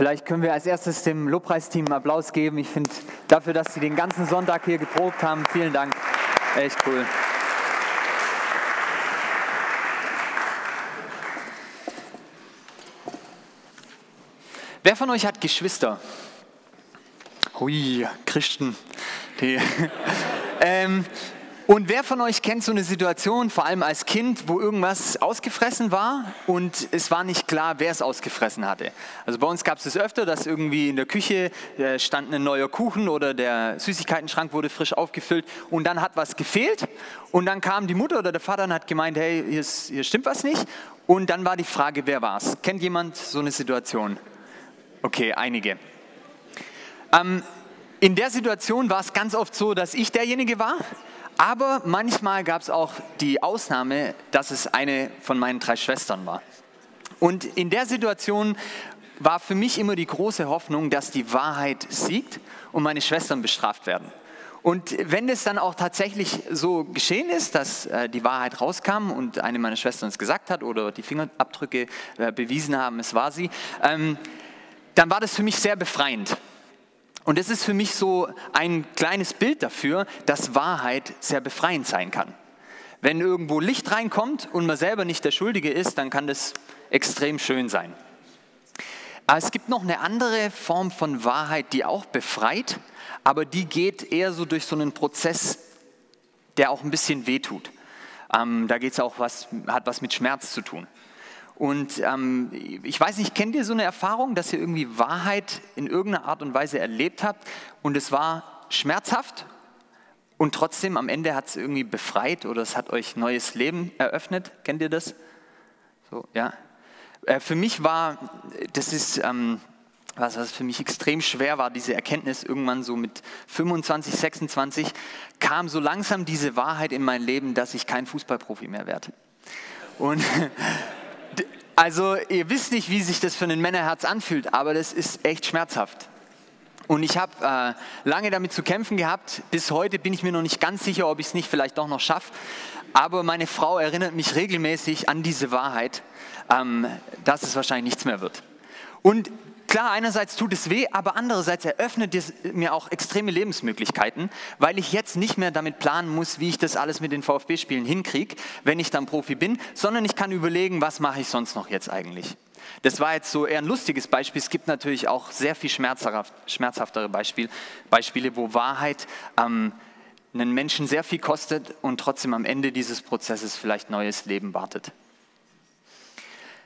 Vielleicht können wir als erstes dem Lobpreisteam einen Applaus geben. Ich finde dafür, dass sie den ganzen Sonntag hier geprobt haben. Vielen Dank. Echt cool. Wer von euch hat Geschwister? Hui, Christen. Die, ähm, und wer von euch kennt so eine Situation, vor allem als Kind, wo irgendwas ausgefressen war und es war nicht klar, wer es ausgefressen hatte? Also bei uns gab es das öfter, dass irgendwie in der Küche äh, stand ein neuer Kuchen oder der Süßigkeitenschrank wurde frisch aufgefüllt und dann hat was gefehlt und dann kam die Mutter oder der Vater und hat gemeint, hey, hier, ist, hier stimmt was nicht und dann war die Frage, wer war es? Kennt jemand so eine Situation? Okay, einige. Ähm, in der Situation war es ganz oft so, dass ich derjenige war, aber manchmal gab es auch die Ausnahme, dass es eine von meinen drei Schwestern war. Und in der Situation war für mich immer die große Hoffnung, dass die Wahrheit siegt und meine Schwestern bestraft werden. Und wenn es dann auch tatsächlich so geschehen ist, dass äh, die Wahrheit rauskam und eine meiner Schwestern es gesagt hat oder die Fingerabdrücke äh, bewiesen haben, es war sie, ähm, dann war das für mich sehr befreiend. Und es ist für mich so ein kleines Bild dafür, dass Wahrheit sehr befreiend sein kann. Wenn irgendwo Licht reinkommt und man selber nicht der Schuldige ist, dann kann das extrem schön sein. Aber es gibt noch eine andere Form von Wahrheit, die auch befreit, aber die geht eher so durch so einen Prozess, der auch ein bisschen wehtut. Ähm, da es auch was, hat was mit Schmerz zu tun. Und ähm, ich weiß nicht, kennt ihr so eine Erfahrung, dass ihr irgendwie Wahrheit in irgendeiner Art und Weise erlebt habt und es war schmerzhaft und trotzdem am Ende hat es irgendwie befreit oder es hat euch neues Leben eröffnet? Kennt ihr das? So, ja. Äh, für mich war, das ist, ähm, was, was für mich extrem schwer war, diese Erkenntnis irgendwann so mit 25, 26, kam so langsam diese Wahrheit in mein Leben, dass ich kein Fußballprofi mehr werde. Und Also ihr wisst nicht, wie sich das für ein Männerherz anfühlt, aber das ist echt schmerzhaft. Und ich habe äh, lange damit zu kämpfen gehabt. Bis heute bin ich mir noch nicht ganz sicher, ob ich es nicht vielleicht doch noch schaffe. Aber meine Frau erinnert mich regelmäßig an diese Wahrheit, ähm, dass es wahrscheinlich nichts mehr wird. Und Klar, einerseits tut es weh, aber andererseits eröffnet es mir auch extreme Lebensmöglichkeiten, weil ich jetzt nicht mehr damit planen muss, wie ich das alles mit den VfB-Spielen hinkriege, wenn ich dann Profi bin, sondern ich kann überlegen, was mache ich sonst noch jetzt eigentlich. Das war jetzt so eher ein lustiges Beispiel. Es gibt natürlich auch sehr viel schmerzhaft, schmerzhaftere Beispiel, Beispiele, wo Wahrheit ähm, einen Menschen sehr viel kostet und trotzdem am Ende dieses Prozesses vielleicht neues Leben wartet.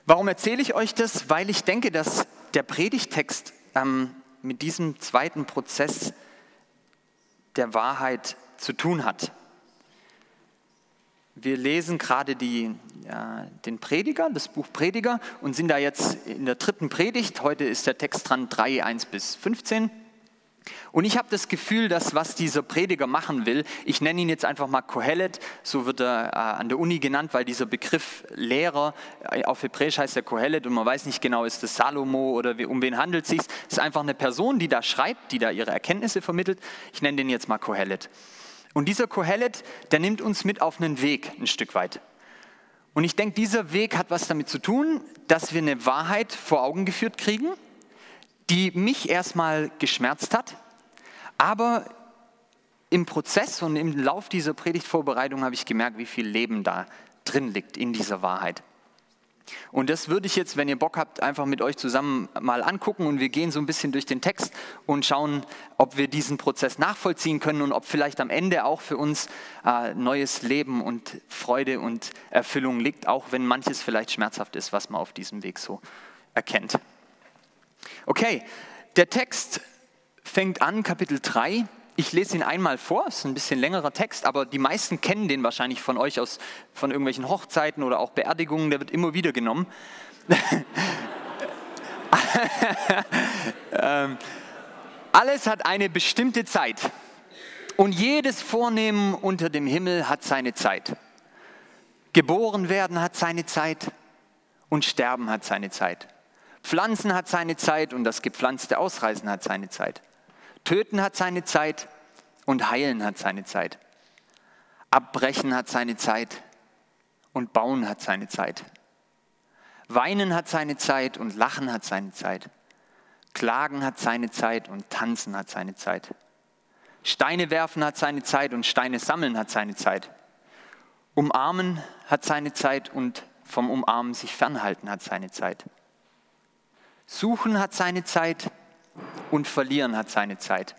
Warum erzähle ich euch das? Weil ich denke, dass der Predigtext ähm, mit diesem zweiten Prozess der Wahrheit zu tun hat. Wir lesen gerade die, ja, den Prediger, das Buch Prediger und sind da jetzt in der dritten Predigt. Heute ist der Text dran 3, 1 bis 15. Und ich habe das Gefühl, dass was dieser Prediger machen will, ich nenne ihn jetzt einfach mal Kohelet, so wird er äh, an der Uni genannt, weil dieser Begriff Lehrer, äh, auf Hebräisch heißt er Kohelet und man weiß nicht genau, ist das Salomo oder um wen handelt es sich. Ist einfach eine Person, die da schreibt, die da ihre Erkenntnisse vermittelt. Ich nenne den jetzt mal Kohelet. Und dieser Kohelet, der nimmt uns mit auf einen Weg ein Stück weit. Und ich denke, dieser Weg hat was damit zu tun, dass wir eine Wahrheit vor Augen geführt kriegen, die mich erstmal geschmerzt hat, aber im Prozess und im Lauf dieser Predigtvorbereitung habe ich gemerkt, wie viel Leben da drin liegt in dieser Wahrheit. Und das würde ich jetzt, wenn ihr Bock habt, einfach mit euch zusammen mal angucken und wir gehen so ein bisschen durch den Text und schauen, ob wir diesen Prozess nachvollziehen können und ob vielleicht am Ende auch für uns äh, neues Leben und Freude und Erfüllung liegt, auch wenn manches vielleicht schmerzhaft ist, was man auf diesem Weg so erkennt. Okay, der Text fängt an, Kapitel 3. Ich lese ihn einmal vor, es ist ein bisschen längerer Text, aber die meisten kennen den wahrscheinlich von euch aus von irgendwelchen Hochzeiten oder auch Beerdigungen, der wird immer wieder genommen. ähm, alles hat eine bestimmte Zeit und jedes Vornehmen unter dem Himmel hat seine Zeit. Geboren werden hat seine Zeit und sterben hat seine Zeit. Pflanzen hat seine Zeit und das gepflanzte Ausreißen hat seine Zeit. Töten hat seine Zeit und heilen hat seine Zeit. Abbrechen hat seine Zeit und bauen hat seine Zeit. Weinen hat seine Zeit und lachen hat seine Zeit. Schlagen hat seine Zeit und Tanzen hat seine Zeit. Steine werfen hat seine Zeit und Steine sammeln hat seine Zeit. Umarmen hat seine Zeit und vom Umarmen sich fernhalten hat seine Zeit. Suchen hat seine Zeit und verlieren hat seine Zeit.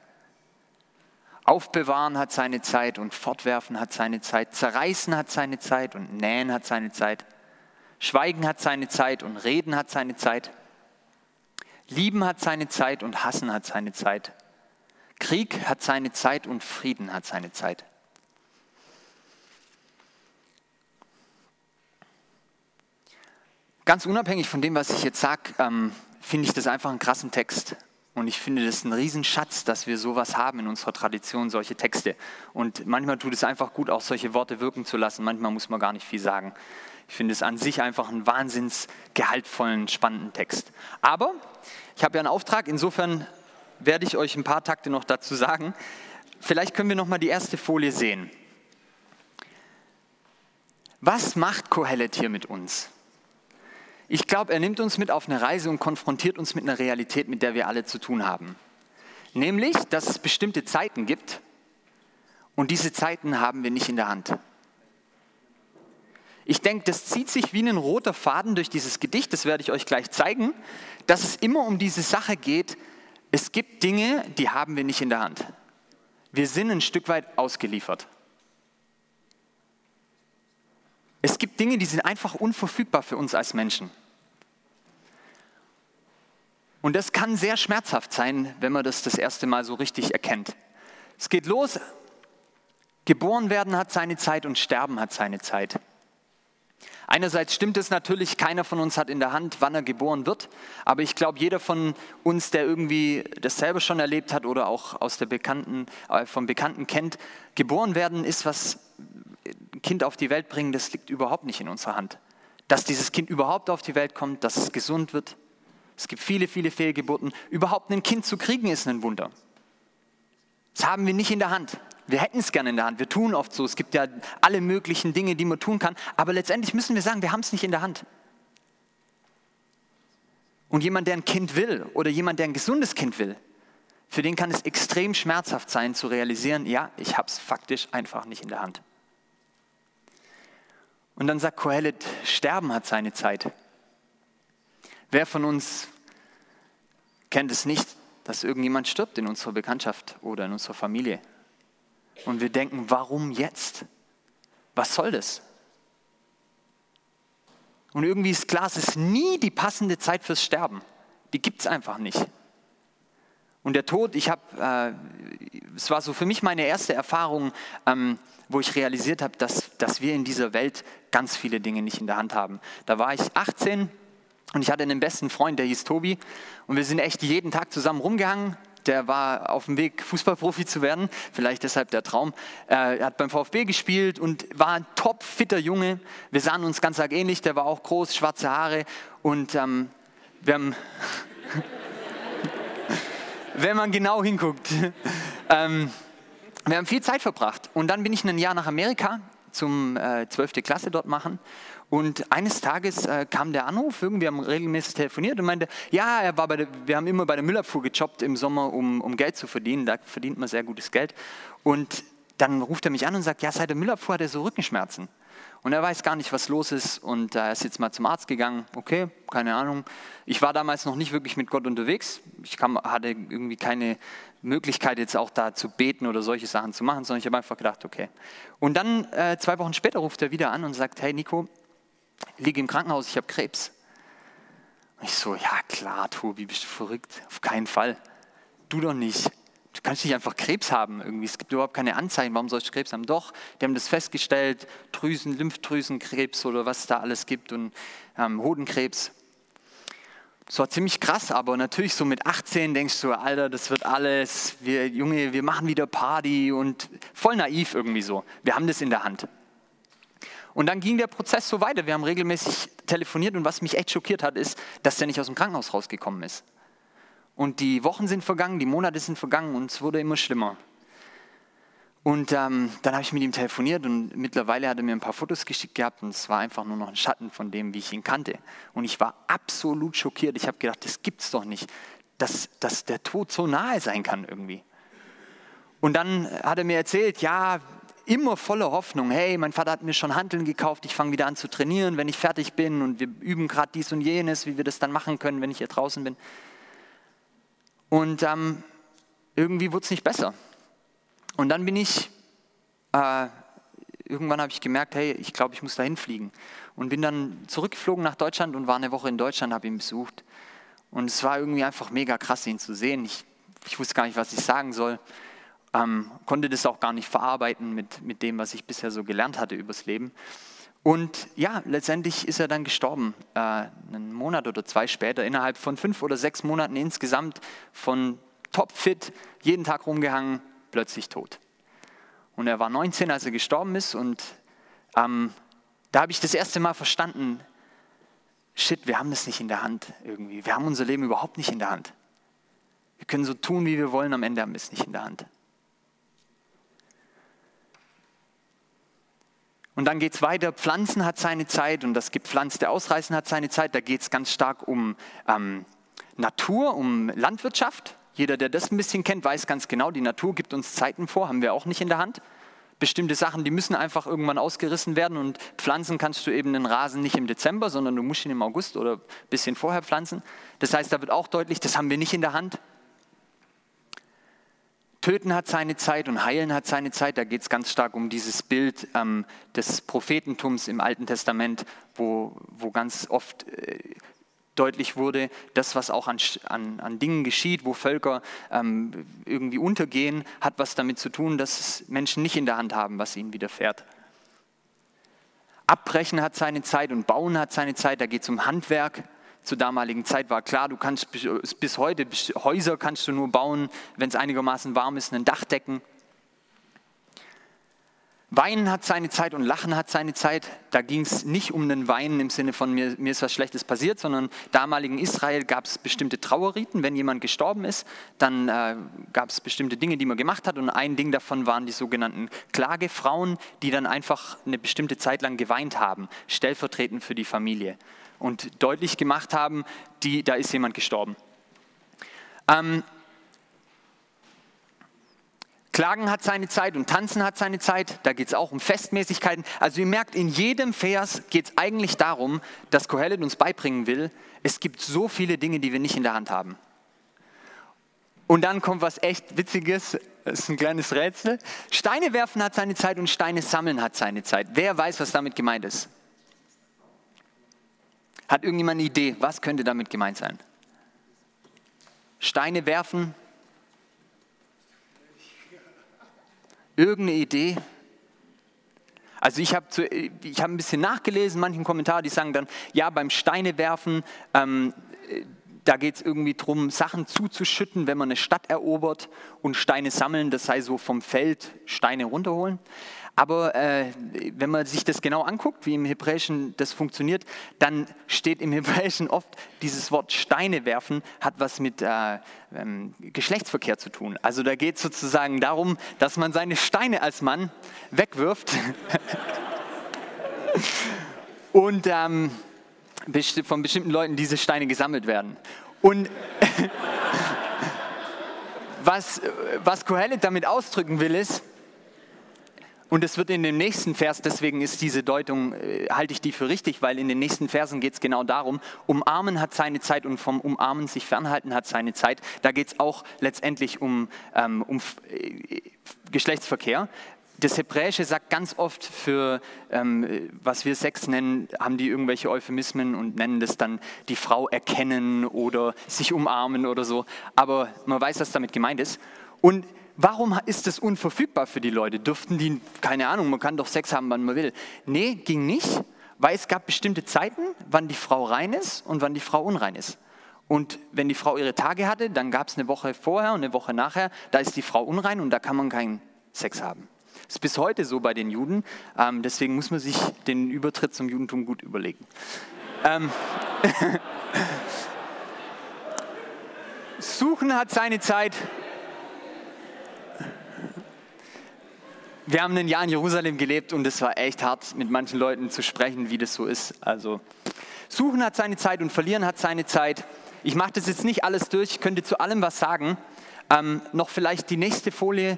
Aufbewahren hat seine Zeit und fortwerfen hat seine Zeit. Zerreißen hat seine Zeit und nähen hat seine Zeit. Schweigen hat seine Zeit und reden hat seine Zeit. Lieben hat seine Zeit und hassen hat seine Zeit. Krieg hat seine Zeit und Frieden hat seine Zeit. Ganz unabhängig von dem, was ich jetzt sage, ähm, finde ich das einfach einen krassen Text. Und ich finde das ein Riesenschatz, dass wir sowas haben in unserer Tradition, solche Texte. Und manchmal tut es einfach gut, auch solche Worte wirken zu lassen. Manchmal muss man gar nicht viel sagen. Ich finde es an sich einfach einen wahnsinns gehaltvollen, spannenden Text. Aber ich habe ja einen Auftrag, insofern werde ich euch ein paar Takte noch dazu sagen. Vielleicht können wir noch mal die erste Folie sehen. Was macht Kohelet hier mit uns? Ich glaube, er nimmt uns mit auf eine Reise und konfrontiert uns mit einer Realität, mit der wir alle zu tun haben. Nämlich, dass es bestimmte Zeiten gibt und diese Zeiten haben wir nicht in der Hand. Ich denke, das zieht sich wie ein roter Faden durch dieses Gedicht, das werde ich euch gleich zeigen, dass es immer um diese Sache geht, es gibt Dinge, die haben wir nicht in der Hand. Wir sind ein Stück weit ausgeliefert. Es gibt Dinge, die sind einfach unverfügbar für uns als Menschen. Und das kann sehr schmerzhaft sein, wenn man das das erste Mal so richtig erkennt. Es geht los, geboren werden hat seine Zeit und sterben hat seine Zeit. Einerseits stimmt es natürlich, keiner von uns hat in der Hand, wann er geboren wird, aber ich glaube, jeder von uns, der irgendwie dasselbe schon erlebt hat oder auch aus der Bekannten, äh, vom Bekannten kennt, geboren werden ist was, Kind auf die Welt bringen, das liegt überhaupt nicht in unserer Hand. Dass dieses Kind überhaupt auf die Welt kommt, dass es gesund wird. Es gibt viele, viele Fehlgeburten. Überhaupt ein Kind zu kriegen ist ein Wunder. Das haben wir nicht in der Hand. Wir hätten es gerne in der Hand. Wir tun oft so. Es gibt ja alle möglichen Dinge, die man tun kann. Aber letztendlich müssen wir sagen, wir haben es nicht in der Hand. Und jemand, der ein Kind will oder jemand, der ein gesundes Kind will, für den kann es extrem schmerzhaft sein zu realisieren, ja, ich habe es faktisch einfach nicht in der Hand. Und dann sagt Kohelet, Sterben hat seine Zeit. Wer von uns kennt es nicht, dass irgendjemand stirbt in unserer Bekanntschaft oder in unserer Familie? Und wir denken, warum jetzt? Was soll das? Und irgendwie ist klar, es ist nie die passende Zeit fürs Sterben. Die gibt es einfach nicht. Und der Tod, ich habe, äh, es war so für mich meine erste Erfahrung, ähm, wo ich realisiert habe, dass, dass wir in dieser Welt ganz viele Dinge nicht in der Hand haben. Da war ich 18 und ich hatte einen besten Freund, der hieß Tobi. Und wir sind echt jeden Tag zusammen rumgehangen, der war auf dem Weg, Fußballprofi zu werden, vielleicht deshalb der Traum. Er hat beim VfB gespielt und war ein top fitter Junge. Wir sahen uns ganz arg ähnlich, der war auch groß, schwarze Haare und ähm, wir haben, wenn man genau hinguckt, ähm, wir haben viel Zeit verbracht. Und dann bin ich ein Jahr nach Amerika zum äh, 12. Klasse dort machen und eines Tages äh, kam der Anruf, irgendwie haben regelmäßig telefoniert und meinte, ja, er war bei der, wir haben immer bei der Müllabfuhr gejobbt im Sommer, um, um Geld zu verdienen. Da verdient man sehr gutes Geld. Und dann ruft er mich an und sagt, ja, seit der Müllabfuhr hat er so Rückenschmerzen. Und er weiß gar nicht, was los ist. Und er ist jetzt mal zum Arzt gegangen. Okay, keine Ahnung. Ich war damals noch nicht wirklich mit Gott unterwegs. Ich kam, hatte irgendwie keine Möglichkeit, jetzt auch da zu beten oder solche Sachen zu machen, sondern ich habe einfach gedacht, okay. Und dann äh, zwei Wochen später ruft er wieder an und sagt, hey Nico, liege im Krankenhaus, ich habe Krebs. Und ich so, ja klar, Tobi, bist du verrückt? Auf keinen Fall. Du doch nicht. Du kannst nicht einfach Krebs haben irgendwie. Es gibt überhaupt keine Anzeichen, warum sollst du Krebs haben? Doch, die haben das festgestellt, Drüsen, Lymphdrüsenkrebs oder was es da alles gibt und ähm, Hodenkrebs. Das war ziemlich krass, aber natürlich so mit 18 denkst du, Alter, das wird alles, wir Junge, wir machen wieder Party und voll naiv irgendwie so. Wir haben das in der Hand. Und dann ging der Prozess so weiter. Wir haben regelmäßig telefoniert und was mich echt schockiert hat, ist, dass der nicht aus dem Krankenhaus rausgekommen ist. Und die Wochen sind vergangen, die Monate sind vergangen und es wurde immer schlimmer. Und ähm, dann habe ich mit ihm telefoniert und mittlerweile hat er mir ein paar Fotos geschickt gehabt und es war einfach nur noch ein Schatten von dem, wie ich ihn kannte. Und ich war absolut schockiert. Ich habe gedacht, das gibt's doch nicht. dass, dass der Tod so nahe sein kann irgendwie. Und dann hat er mir erzählt, ja, immer voller Hoffnung, hey, mein Vater hat mir schon Handeln gekauft, ich fange wieder an zu trainieren, wenn ich fertig bin und wir üben gerade dies und jenes, wie wir das dann machen können, wenn ich hier draußen bin. Und ähm, irgendwie wurde es nicht besser. Und dann bin ich, äh, irgendwann habe ich gemerkt, hey, ich glaube, ich muss dahin fliegen. Und bin dann zurückgeflogen nach Deutschland und war eine Woche in Deutschland, habe ihn besucht. Und es war irgendwie einfach mega krass, ihn zu sehen. Ich, ich wusste gar nicht, was ich sagen soll. Ähm, konnte das auch gar nicht verarbeiten mit, mit dem, was ich bisher so gelernt hatte übers Leben. Und ja, letztendlich ist er dann gestorben, äh, einen Monat oder zwei später, innerhalb von fünf oder sechs Monaten insgesamt von topfit, jeden Tag rumgehangen, plötzlich tot. Und er war 19, als er gestorben ist und ähm, da habe ich das erste Mal verstanden, shit, wir haben das nicht in der Hand irgendwie. Wir haben unser Leben überhaupt nicht in der Hand. Wir können so tun, wie wir wollen, am Ende haben wir es nicht in der Hand. Und dann geht es weiter, Pflanzen hat seine Zeit und das gepflanzte Ausreißen hat seine Zeit. Da geht es ganz stark um ähm, Natur, um Landwirtschaft. Jeder, der das ein bisschen kennt, weiß ganz genau, die Natur gibt uns Zeiten vor, haben wir auch nicht in der Hand. Bestimmte Sachen, die müssen einfach irgendwann ausgerissen werden und pflanzen kannst du eben den Rasen nicht im Dezember, sondern du musst ihn im August oder ein bisschen vorher pflanzen. Das heißt, da wird auch deutlich, das haben wir nicht in der Hand. Töten hat seine Zeit und Heilen hat seine Zeit. Da geht es ganz stark um dieses Bild ähm, des Prophetentums im Alten Testament, wo, wo ganz oft äh, deutlich wurde, das, was auch an, an, an Dingen geschieht, wo Völker ähm, irgendwie untergehen, hat was damit zu tun, dass Menschen nicht in der Hand haben, was ihnen widerfährt. Abbrechen hat seine Zeit und Bauen hat seine Zeit. Da geht es um Handwerk, zur damaligen Zeit war klar, du kannst bis heute, Häuser kannst du nur bauen, wenn es einigermaßen warm ist, ein Dach decken. Weinen hat seine Zeit und Lachen hat seine Zeit. Da ging es nicht um den Weinen im Sinne von mir, mir ist was Schlechtes passiert, sondern damaligen Israel gab es bestimmte Trauerriten. Wenn jemand gestorben ist, dann äh, gab es bestimmte Dinge, die man gemacht hat. Und ein Ding davon waren die sogenannten Klagefrauen, die dann einfach eine bestimmte Zeit lang geweint haben, stellvertretend für die Familie und deutlich gemacht haben, die, da ist jemand gestorben. Ähm, Klagen hat seine Zeit und Tanzen hat seine Zeit. Da geht es auch um Festmäßigkeiten. Also ihr merkt, in jedem Vers geht es eigentlich darum, dass Kohelet uns beibringen will, es gibt so viele Dinge, die wir nicht in der Hand haben. Und dann kommt was echt Witziges, das ist ein kleines Rätsel. Steine werfen hat seine Zeit und Steine sammeln hat seine Zeit. Wer weiß, was damit gemeint ist? Hat irgendjemand eine Idee, was könnte damit gemeint sein? Steine werfen? Irgendeine Idee? Also ich habe hab ein bisschen nachgelesen, manchen Kommentaren, die sagen dann, ja, beim Steinewerfen, ähm, da geht es irgendwie darum, Sachen zuzuschütten, wenn man eine Stadt erobert und Steine sammeln, das sei so vom Feld Steine runterholen. Aber äh, wenn man sich das genau anguckt, wie im Hebräischen das funktioniert, dann steht im Hebräischen oft dieses Wort Steine werfen, hat was mit äh, ähm, Geschlechtsverkehr zu tun. Also da geht es sozusagen darum, dass man seine Steine als Mann wegwirft und ähm, von bestimmten Leuten diese Steine gesammelt werden. Und was, was Kohelet damit ausdrücken will, ist, und es wird in dem nächsten Vers, deswegen ist diese Deutung, äh, halte ich die für richtig, weil in den nächsten Versen geht es genau darum, umarmen hat seine Zeit und vom Umarmen sich fernhalten hat seine Zeit. Da geht es auch letztendlich um, ähm, um äh, Geschlechtsverkehr. Das Hebräische sagt ganz oft für, ähm, was wir Sex nennen, haben die irgendwelche Euphemismen und nennen das dann die Frau erkennen oder sich umarmen oder so. Aber man weiß, was damit gemeint ist. Und warum ist das unverfügbar für die Leute? Dürften die, keine Ahnung, man kann doch Sex haben, wann man will. Nee, ging nicht, weil es gab bestimmte Zeiten, wann die Frau rein ist und wann die Frau unrein ist. Und wenn die Frau ihre Tage hatte, dann gab es eine Woche vorher und eine Woche nachher, da ist die Frau unrein und da kann man keinen Sex haben. Das ist bis heute so bei den Juden, ähm, deswegen muss man sich den Übertritt zum Judentum gut überlegen. ähm, Suchen hat seine Zeit, wir haben ein Jahr in Jerusalem gelebt und es war echt hart, mit manchen Leuten zu sprechen, wie das so ist. Also, suchen hat seine Zeit und verlieren hat seine Zeit. Ich mache das jetzt nicht alles durch, ich könnte zu allem was sagen. Ähm, noch vielleicht die nächste Folie.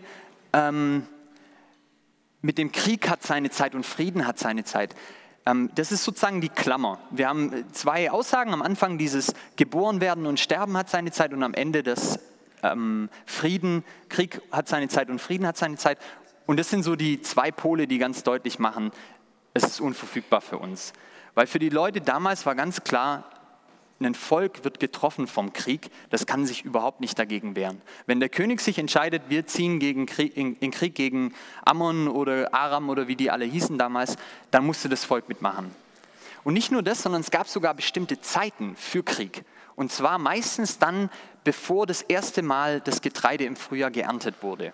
Ähm, mit dem Krieg hat seine Zeit und Frieden hat seine Zeit. Ähm, das ist sozusagen die Klammer. Wir haben zwei Aussagen. Am Anfang dieses Geboren werden und Sterben hat seine Zeit und am Ende das ähm, Frieden, Krieg hat seine Zeit und Frieden hat seine Zeit. Und das sind so die zwei Pole, die ganz deutlich machen, es ist unverfügbar für uns. Weil für die Leute damals war ganz klar, ein Volk wird getroffen vom Krieg, das kann sich überhaupt nicht dagegen wehren. Wenn der König sich entscheidet, wir ziehen gegen Krieg, in, in Krieg gegen Ammon oder Aram oder wie die alle hießen damals, dann musste das Volk mitmachen. Und nicht nur das, sondern es gab sogar bestimmte Zeiten für Krieg. Und zwar meistens dann, bevor das erste Mal das Getreide im Frühjahr geerntet wurde.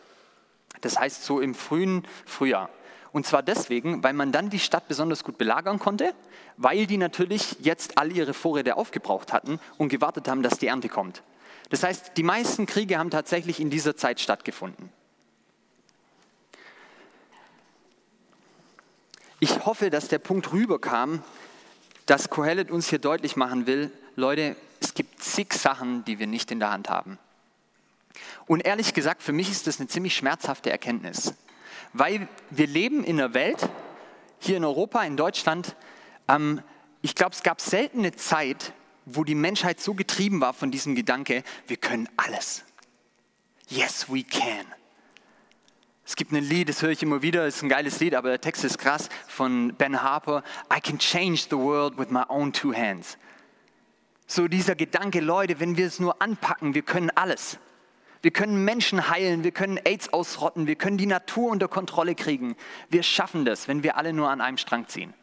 Das heißt so im frühen Frühjahr. Und zwar deswegen, weil man dann die Stadt besonders gut belagern konnte, weil die natürlich jetzt all ihre Vorräte aufgebraucht hatten und gewartet haben, dass die Ernte kommt. Das heißt, die meisten Kriege haben tatsächlich in dieser Zeit stattgefunden. Ich hoffe, dass der Punkt rüberkam, dass Kohelet uns hier deutlich machen will, Leute, es gibt zig Sachen, die wir nicht in der Hand haben. Und ehrlich gesagt, für mich ist das eine ziemlich schmerzhafte Erkenntnis weil wir leben in einer Welt, hier in Europa, in Deutschland, ähm, ich glaube, es gab selten eine Zeit, wo die Menschheit so getrieben war von diesem Gedanke, wir können alles. Yes, we can. Es gibt ein Lied, das höre ich immer wieder, ist ein geiles Lied, aber der Text ist krass, von Ben Harper. I can change the world with my own two hands. So dieser Gedanke, Leute, wenn wir es nur anpacken, wir können alles. Wir können Menschen heilen, wir können AIDS ausrotten, wir können die Natur unter Kontrolle kriegen. Wir schaffen das, wenn wir alle nur an einem Strang ziehen.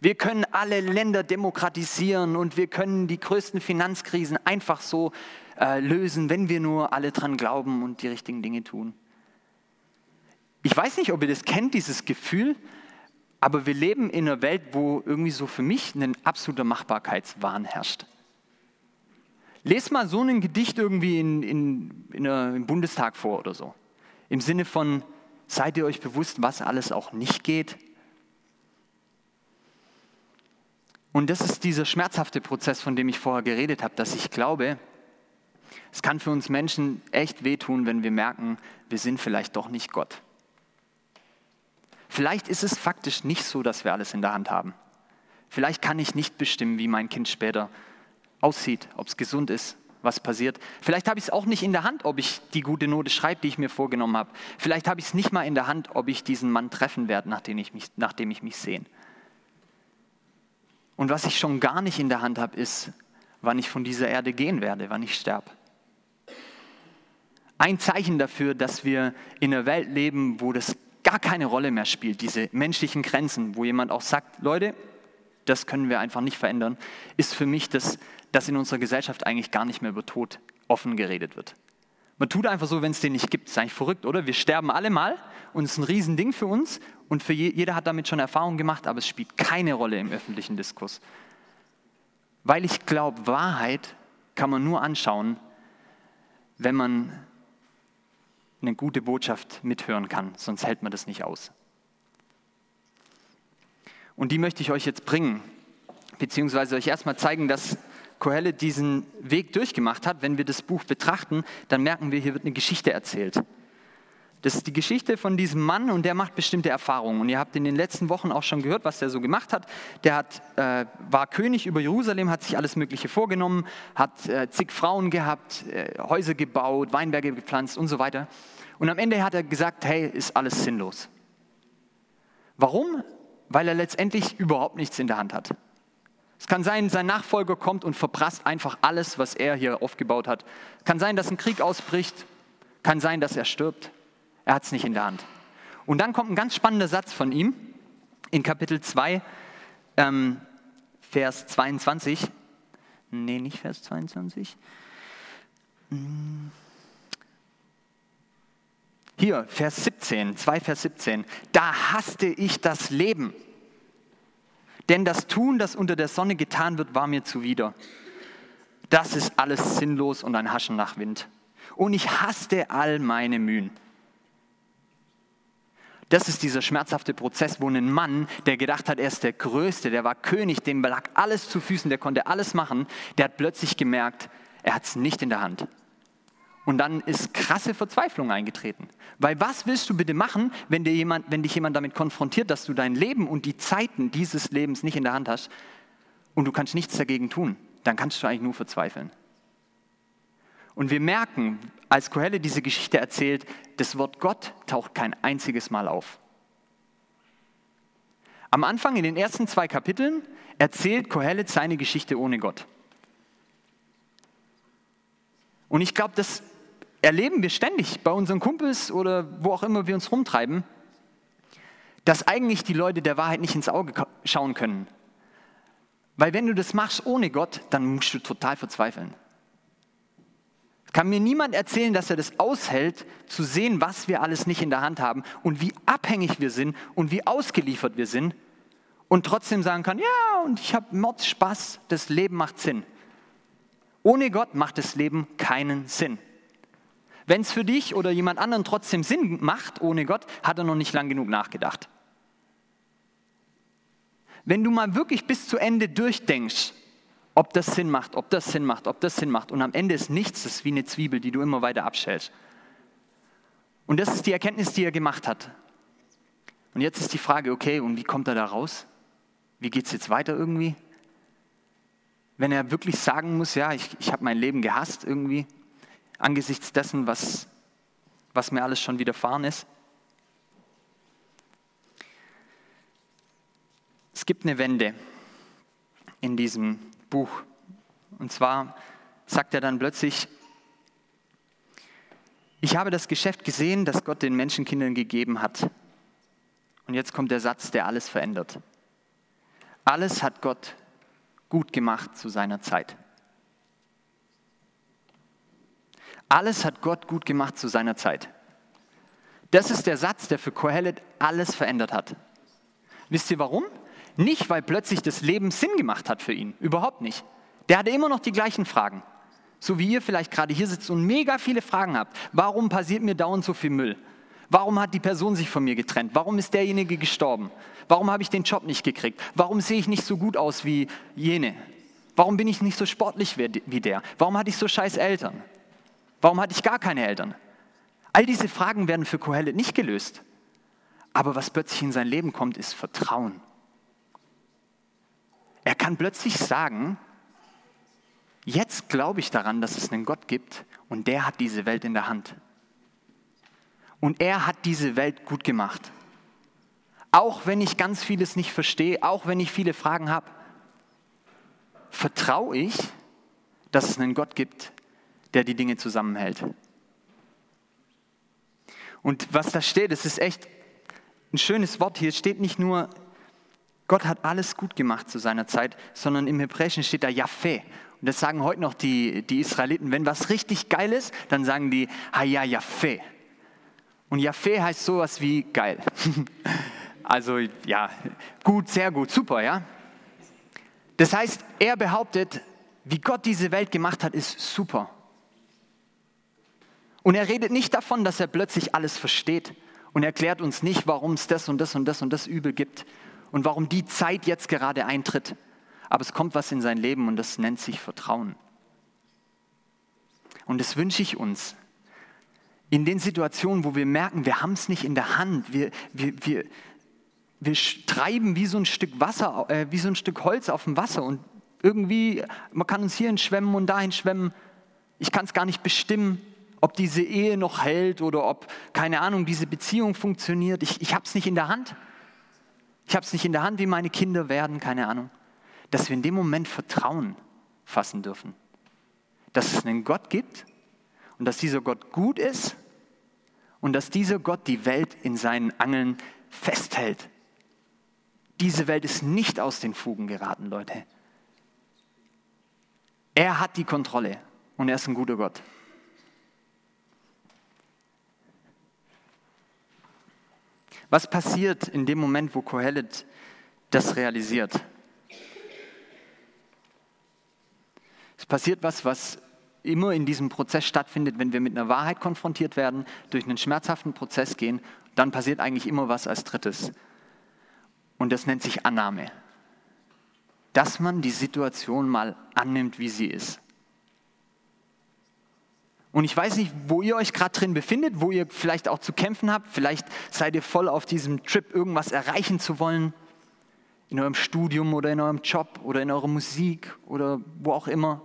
Wir können alle Länder demokratisieren und wir können die größten Finanzkrisen einfach so äh, lösen, wenn wir nur alle dran glauben und die richtigen Dinge tun. Ich weiß nicht, ob ihr das kennt, dieses Gefühl, aber wir leben in einer Welt, wo irgendwie so für mich ein absoluter Machbarkeitswahn herrscht. Lest mal so ein Gedicht irgendwie in, in, in einer, im Bundestag vor oder so. Im Sinne von, seid ihr euch bewusst, was alles auch nicht geht? Und das ist dieser schmerzhafte Prozess, von dem ich vorher geredet habe, dass ich glaube, es kann für uns Menschen echt wehtun, wenn wir merken, wir sind vielleicht doch nicht Gott. Vielleicht ist es faktisch nicht so, dass wir alles in der Hand haben. Vielleicht kann ich nicht bestimmen, wie mein Kind später aussieht, ob es gesund ist, was passiert. Vielleicht habe ich es auch nicht in der Hand, ob ich die gute Note schreibe, die ich mir vorgenommen habe. Vielleicht habe ich es nicht mal in der Hand, ob ich diesen Mann treffen werde, nachdem ich mich, nachdem ich mich sehne. Und was ich schon gar nicht in der Hand habe, ist, wann ich von dieser Erde gehen werde, wann ich sterbe. Ein Zeichen dafür, dass wir in einer Welt leben, wo das gar keine Rolle mehr spielt, diese menschlichen Grenzen, wo jemand auch sagt, Leute, das können wir einfach nicht verändern, ist für mich, dass, dass in unserer Gesellschaft eigentlich gar nicht mehr über Tod offen geredet wird. Man tut einfach so, wenn es den nicht gibt. Das ist eigentlich verrückt, oder? Wir sterben alle mal und es ist ein Riesending für uns und für je, jeder hat damit schon Erfahrung gemacht, aber es spielt keine Rolle im öffentlichen Diskurs. Weil ich glaube, Wahrheit kann man nur anschauen, wenn man eine gute Botschaft mithören kann, sonst hält man das nicht aus. Und die möchte ich euch jetzt bringen, beziehungsweise euch erstmal zeigen, dass Kohelet diesen Weg durchgemacht hat. Wenn wir das Buch betrachten, dann merken wir, hier wird eine Geschichte erzählt. Das ist die Geschichte von diesem Mann und der macht bestimmte Erfahrungen. Und ihr habt in den letzten Wochen auch schon gehört, was der so gemacht hat. Der hat, äh, war König über Jerusalem, hat sich alles Mögliche vorgenommen, hat äh, zig Frauen gehabt, äh, Häuser gebaut, Weinberge gepflanzt und so weiter. Und am Ende hat er gesagt, hey, ist alles sinnlos. Warum? weil er letztendlich überhaupt nichts in der Hand hat. Es kann sein, sein Nachfolger kommt und verprasst einfach alles, was er hier aufgebaut hat. Kann sein, dass ein Krieg ausbricht. Kann sein, dass er stirbt. Er hat es nicht in der Hand. Und dann kommt ein ganz spannender Satz von ihm in Kapitel 2, ähm, Vers 22. Nee, nicht Vers 22. Hm. Hier, Vers 17, 2 Vers 17. Da hasste ich das Leben. Denn das Tun, das unter der Sonne getan wird, war mir zuwider. Das ist alles sinnlos und ein Haschen nach Wind. Und ich hasste all meine Mühen. Das ist dieser schmerzhafte Prozess, wo ein Mann, der gedacht hat, er ist der Größte, der war König, dem lag alles zu Füßen, der konnte alles machen, der hat plötzlich gemerkt, er hat es nicht in der Hand. Und dann ist krasse Verzweiflung eingetreten. Weil was willst du bitte machen, wenn, dir jemand, wenn dich jemand damit konfrontiert, dass du dein Leben und die Zeiten dieses Lebens nicht in der Hand hast und du kannst nichts dagegen tun? Dann kannst du eigentlich nur verzweifeln. Und wir merken, als Kohelle diese Geschichte erzählt, das Wort Gott taucht kein einziges Mal auf. Am Anfang, in den ersten zwei Kapiteln, erzählt Kohelet seine Geschichte ohne Gott. Und ich glaube, das erleben wir ständig bei unseren Kumpels oder wo auch immer wir uns rumtreiben, dass eigentlich die Leute der Wahrheit nicht ins Auge schauen können. Weil wenn du das machst ohne Gott, dann musst du total verzweifeln. Kann mir niemand erzählen, dass er das aushält, zu sehen, was wir alles nicht in der Hand haben und wie abhängig wir sind und wie ausgeliefert wir sind und trotzdem sagen kann, ja, und ich habe Mord Spaß, das Leben macht Sinn. Ohne Gott macht das Leben keinen Sinn. Wenn es für dich oder jemand anderen trotzdem Sinn macht ohne Gott, hat er noch nicht lang genug nachgedacht. Wenn du mal wirklich bis zu Ende durchdenkst, ob das Sinn macht, ob das Sinn macht, ob das Sinn macht. Und am Ende ist nichts, das ist wie eine Zwiebel, die du immer weiter abschälst. Und das ist die Erkenntnis, die er gemacht hat. Und jetzt ist die Frage, okay, und wie kommt er da raus? Wie geht es jetzt weiter irgendwie? Wenn er wirklich sagen muss, ja, ich, ich habe mein Leben gehasst irgendwie, angesichts dessen, was, was mir alles schon widerfahren ist. Es gibt eine Wende in diesem Buch. Und zwar sagt er dann plötzlich, ich habe das Geschäft gesehen, das Gott den Menschenkindern gegeben hat. Und jetzt kommt der Satz, der alles verändert. Alles hat Gott gut gemacht zu seiner Zeit. Alles hat Gott gut gemacht zu seiner Zeit. Das ist der Satz, der für Kohelet alles verändert hat. Wisst ihr warum? Nicht, weil plötzlich das Leben Sinn gemacht hat für ihn. Überhaupt nicht. Der hatte immer noch die gleichen Fragen. So wie ihr vielleicht gerade hier sitzt und mega viele Fragen habt. Warum passiert mir dauernd so viel Müll? Warum hat die Person sich von mir getrennt? Warum ist derjenige gestorben? Warum habe ich den Job nicht gekriegt? Warum sehe ich nicht so gut aus wie jene? Warum bin ich nicht so sportlich wie der? Warum hatte ich so scheiß Eltern? Warum hatte ich gar keine Eltern? All diese Fragen werden für Kohelet nicht gelöst. Aber was plötzlich in sein Leben kommt, ist Vertrauen. Er kann plötzlich sagen, jetzt glaube ich daran, dass es einen Gott gibt und der hat diese Welt in der Hand. Und er hat diese Welt gut gemacht. Auch wenn ich ganz vieles nicht verstehe, auch wenn ich viele Fragen habe, vertraue ich, dass es einen Gott gibt, der die Dinge zusammenhält. Und was da steht, das ist echt ein schönes Wort. Hier steht nicht nur Gott hat alles gut gemacht zu seiner Zeit, sondern im Hebräischen steht da Jaffe. Und das sagen heute noch die, die Israeliten. Wenn was richtig geil ist, dann sagen die Haya Jaffe. Und Jaffe heißt sowas wie geil. Also ja, gut, sehr gut, super, ja. Das heißt, er behauptet, wie Gott diese Welt gemacht hat, ist super. Und er redet nicht davon, dass er plötzlich alles versteht und erklärt uns nicht, warum es das und das und das und das Übel gibt und warum die Zeit jetzt gerade eintritt. Aber es kommt was in sein Leben und das nennt sich Vertrauen. Und das wünsche ich uns. In den Situationen, wo wir merken, wir haben es nicht in der Hand, wir, wir, wir, wir treiben wie so ein Stück Wasser, äh, wie so ein Stück Holz auf dem Wasser und irgendwie, man kann uns hierhin schwemmen und dahin schwemmen. Ich kann es gar nicht bestimmen, ob diese Ehe noch hält oder ob, keine Ahnung, diese Beziehung funktioniert. Ich, ich habe es nicht in der Hand. Ich habe es nicht in der Hand, wie meine Kinder werden, keine Ahnung. Dass wir in dem Moment Vertrauen fassen dürfen. Dass es einen Gott gibt und dass dieser Gott gut ist und dass dieser Gott die Welt in seinen Angeln festhält. Diese Welt ist nicht aus den Fugen geraten, Leute. Er hat die Kontrolle und er ist ein guter Gott. Was passiert in dem Moment, wo Kohelet das realisiert? Es passiert was, was immer in diesem Prozess stattfindet, wenn wir mit einer Wahrheit konfrontiert werden, durch einen schmerzhaften Prozess gehen, dann passiert eigentlich immer was als drittes. Und das nennt sich Annahme. Dass man die Situation mal annimmt, wie sie ist. Und ich weiß nicht, wo ihr euch gerade drin befindet, wo ihr vielleicht auch zu kämpfen habt. Vielleicht seid ihr voll auf diesem Trip, irgendwas erreichen zu wollen. In eurem Studium oder in eurem Job oder in eurer Musik oder wo auch immer.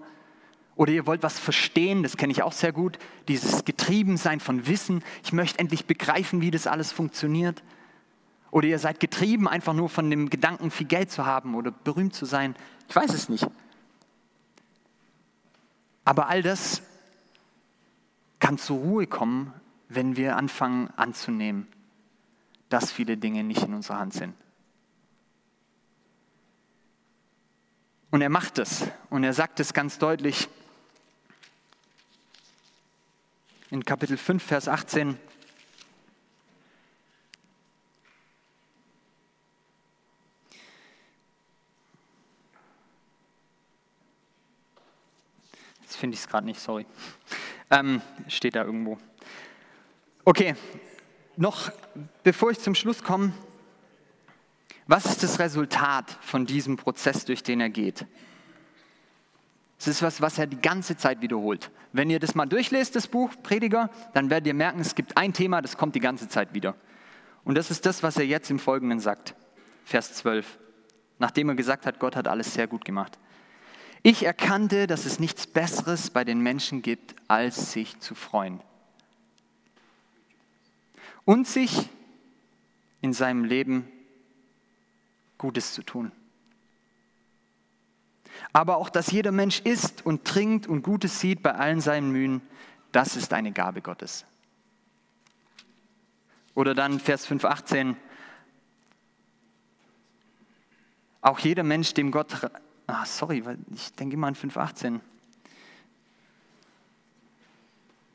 Oder ihr wollt was verstehen, das kenne ich auch sehr gut. Dieses Getriebensein von Wissen. Ich möchte endlich begreifen, wie das alles funktioniert. Oder ihr seid getrieben einfach nur von dem Gedanken, viel Geld zu haben oder berühmt zu sein. Ich weiß es nicht. Aber all das kann zur Ruhe kommen, wenn wir anfangen anzunehmen, dass viele Dinge nicht in unserer Hand sind. Und er macht es und er sagt es ganz deutlich in Kapitel 5, Vers 18. Jetzt finde ich es gerade nicht, sorry. Ähm, steht da irgendwo. Okay, noch bevor ich zum Schluss komme, was ist das Resultat von diesem Prozess, durch den er geht? Es ist was, was er die ganze Zeit wiederholt. Wenn ihr das mal durchlest, das Buch Prediger, dann werdet ihr merken, es gibt ein Thema, das kommt die ganze Zeit wieder. Und das ist das, was er jetzt im Folgenden sagt. Vers 12. Nachdem er gesagt hat, Gott hat alles sehr gut gemacht. Ich erkannte, dass es nichts Besseres bei den Menschen gibt, als sich zu freuen. Und sich in seinem Leben Gutes zu tun. Aber auch, dass jeder Mensch isst und trinkt und Gutes sieht bei allen seinen Mühen, das ist eine Gabe Gottes. Oder dann Vers 5,18. Auch jeder Mensch, dem Gott Ah, sorry, ich denke immer an 5,18.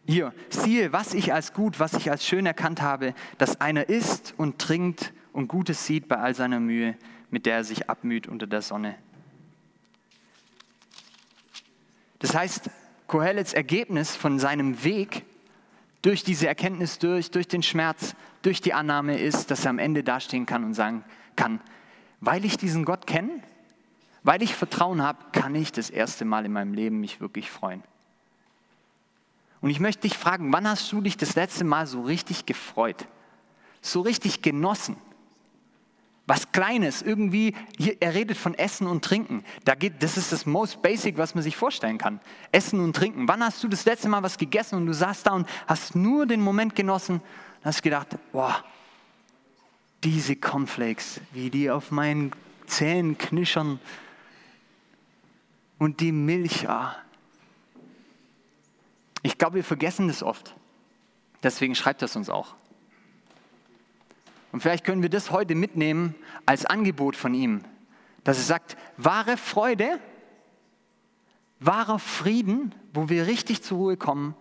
Hier, siehe, was ich als gut, was ich als schön erkannt habe, dass einer isst und trinkt und Gutes sieht bei all seiner Mühe, mit der er sich abmüht unter der Sonne. Das heißt, Kohellets Ergebnis von seinem Weg durch diese Erkenntnis durch, durch den Schmerz, durch die Annahme ist, dass er am Ende dastehen kann und sagen kann, weil ich diesen Gott kenne, weil ich Vertrauen habe, kann ich das erste Mal in meinem Leben mich wirklich freuen. Und ich möchte dich fragen, wann hast du dich das letzte Mal so richtig gefreut? So richtig genossen? Was Kleines, irgendwie, hier, er redet von Essen und Trinken. Da geht, das ist das most basic, was man sich vorstellen kann. Essen und Trinken. Wann hast du das letzte Mal was gegessen und du saßt da und hast nur den Moment genossen und hast gedacht, boah, diese Cornflakes, wie die auf meinen Zähnen knischern, und die Milch. Ah. Ich glaube, wir vergessen das oft. Deswegen schreibt das uns auch. Und vielleicht können wir das heute mitnehmen als Angebot von ihm, dass er sagt, wahre Freude, wahrer Frieden, wo wir richtig zur Ruhe kommen,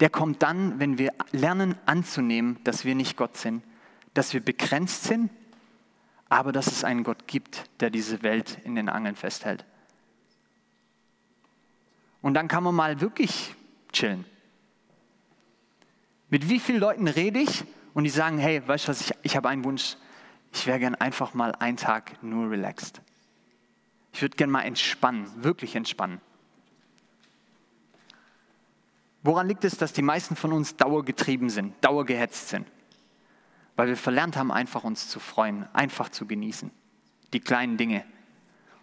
der kommt dann, wenn wir lernen anzunehmen, dass wir nicht Gott sind, dass wir begrenzt sind, aber dass es einen Gott gibt, der diese Welt in den Angeln festhält. Und dann kann man mal wirklich chillen. Mit wie vielen Leuten rede ich und die sagen, hey, weißt du was, ich, ich habe einen Wunsch. Ich wäre gern einfach mal einen Tag nur relaxed. Ich würde gern mal entspannen, wirklich entspannen. Woran liegt es, dass die meisten von uns dauergetrieben sind, dauergehetzt sind? Weil wir verlernt haben, einfach uns zu freuen, einfach zu genießen. Die kleinen Dinge,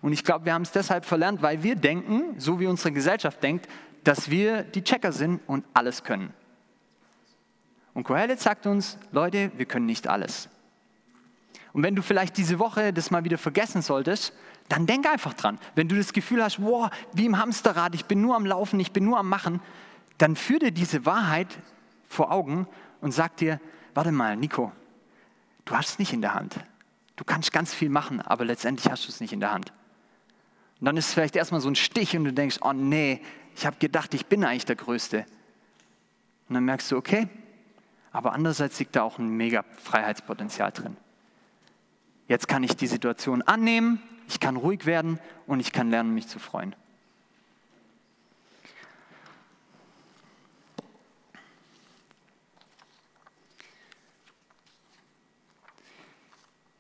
und ich glaube, wir haben es deshalb verlernt, weil wir denken, so wie unsere Gesellschaft denkt, dass wir die Checker sind und alles können. Und Kohelet sagt uns, Leute, wir können nicht alles. Und wenn du vielleicht diese Woche das mal wieder vergessen solltest, dann denk einfach dran. Wenn du das Gefühl hast, wow, wie im Hamsterrad, ich bin nur am Laufen, ich bin nur am Machen, dann führ dir diese Wahrheit vor Augen und sag dir, warte mal, Nico, du hast es nicht in der Hand. Du kannst ganz viel machen, aber letztendlich hast du es nicht in der Hand. Und dann ist es vielleicht erstmal so ein Stich und du denkst, oh nee, ich habe gedacht, ich bin eigentlich der Größte. Und dann merkst du, okay, aber andererseits liegt da auch ein mega Freiheitspotenzial drin. Jetzt kann ich die Situation annehmen, ich kann ruhig werden und ich kann lernen, mich zu freuen.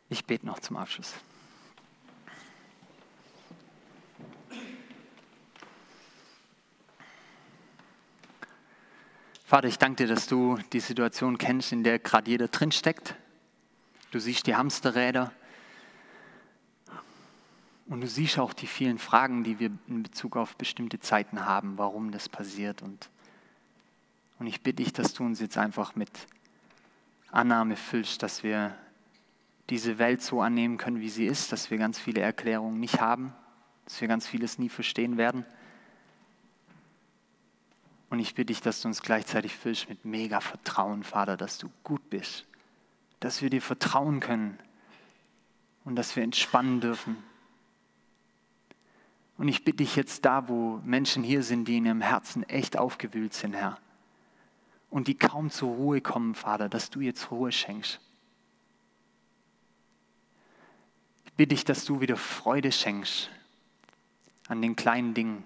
Ich bete noch zum Abschluss. Vater, ich danke dir, dass du die Situation kennst, in der gerade jeder drin steckt. Du siehst die Hamsterräder und du siehst auch die vielen Fragen, die wir in Bezug auf bestimmte Zeiten haben, warum das passiert. Und, und ich bitte dich, dass du uns jetzt einfach mit Annahme füllst, dass wir diese Welt so annehmen können, wie sie ist, dass wir ganz viele Erklärungen nicht haben, dass wir ganz vieles nie verstehen werden und ich bitte dich, dass du uns gleichzeitig füllst mit mega Vertrauen, Vater, dass du gut bist, dass wir dir vertrauen können und dass wir entspannen dürfen. Und ich bitte dich jetzt da, wo Menschen hier sind, die in ihrem Herzen echt aufgewühlt sind, Herr, und die kaum zur Ruhe kommen, Vater, dass du jetzt Ruhe schenkst. Ich bitte dich, dass du wieder Freude schenkst an den kleinen Dingen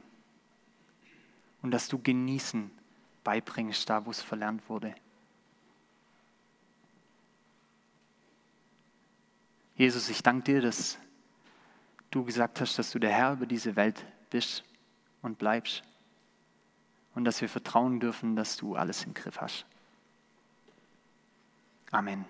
und dass du Genießen beibringst, da wo es verlernt wurde. Jesus, ich danke dir, dass du gesagt hast, dass du der Herr über diese Welt bist und bleibst und dass wir vertrauen dürfen, dass du alles im Griff hast. Amen.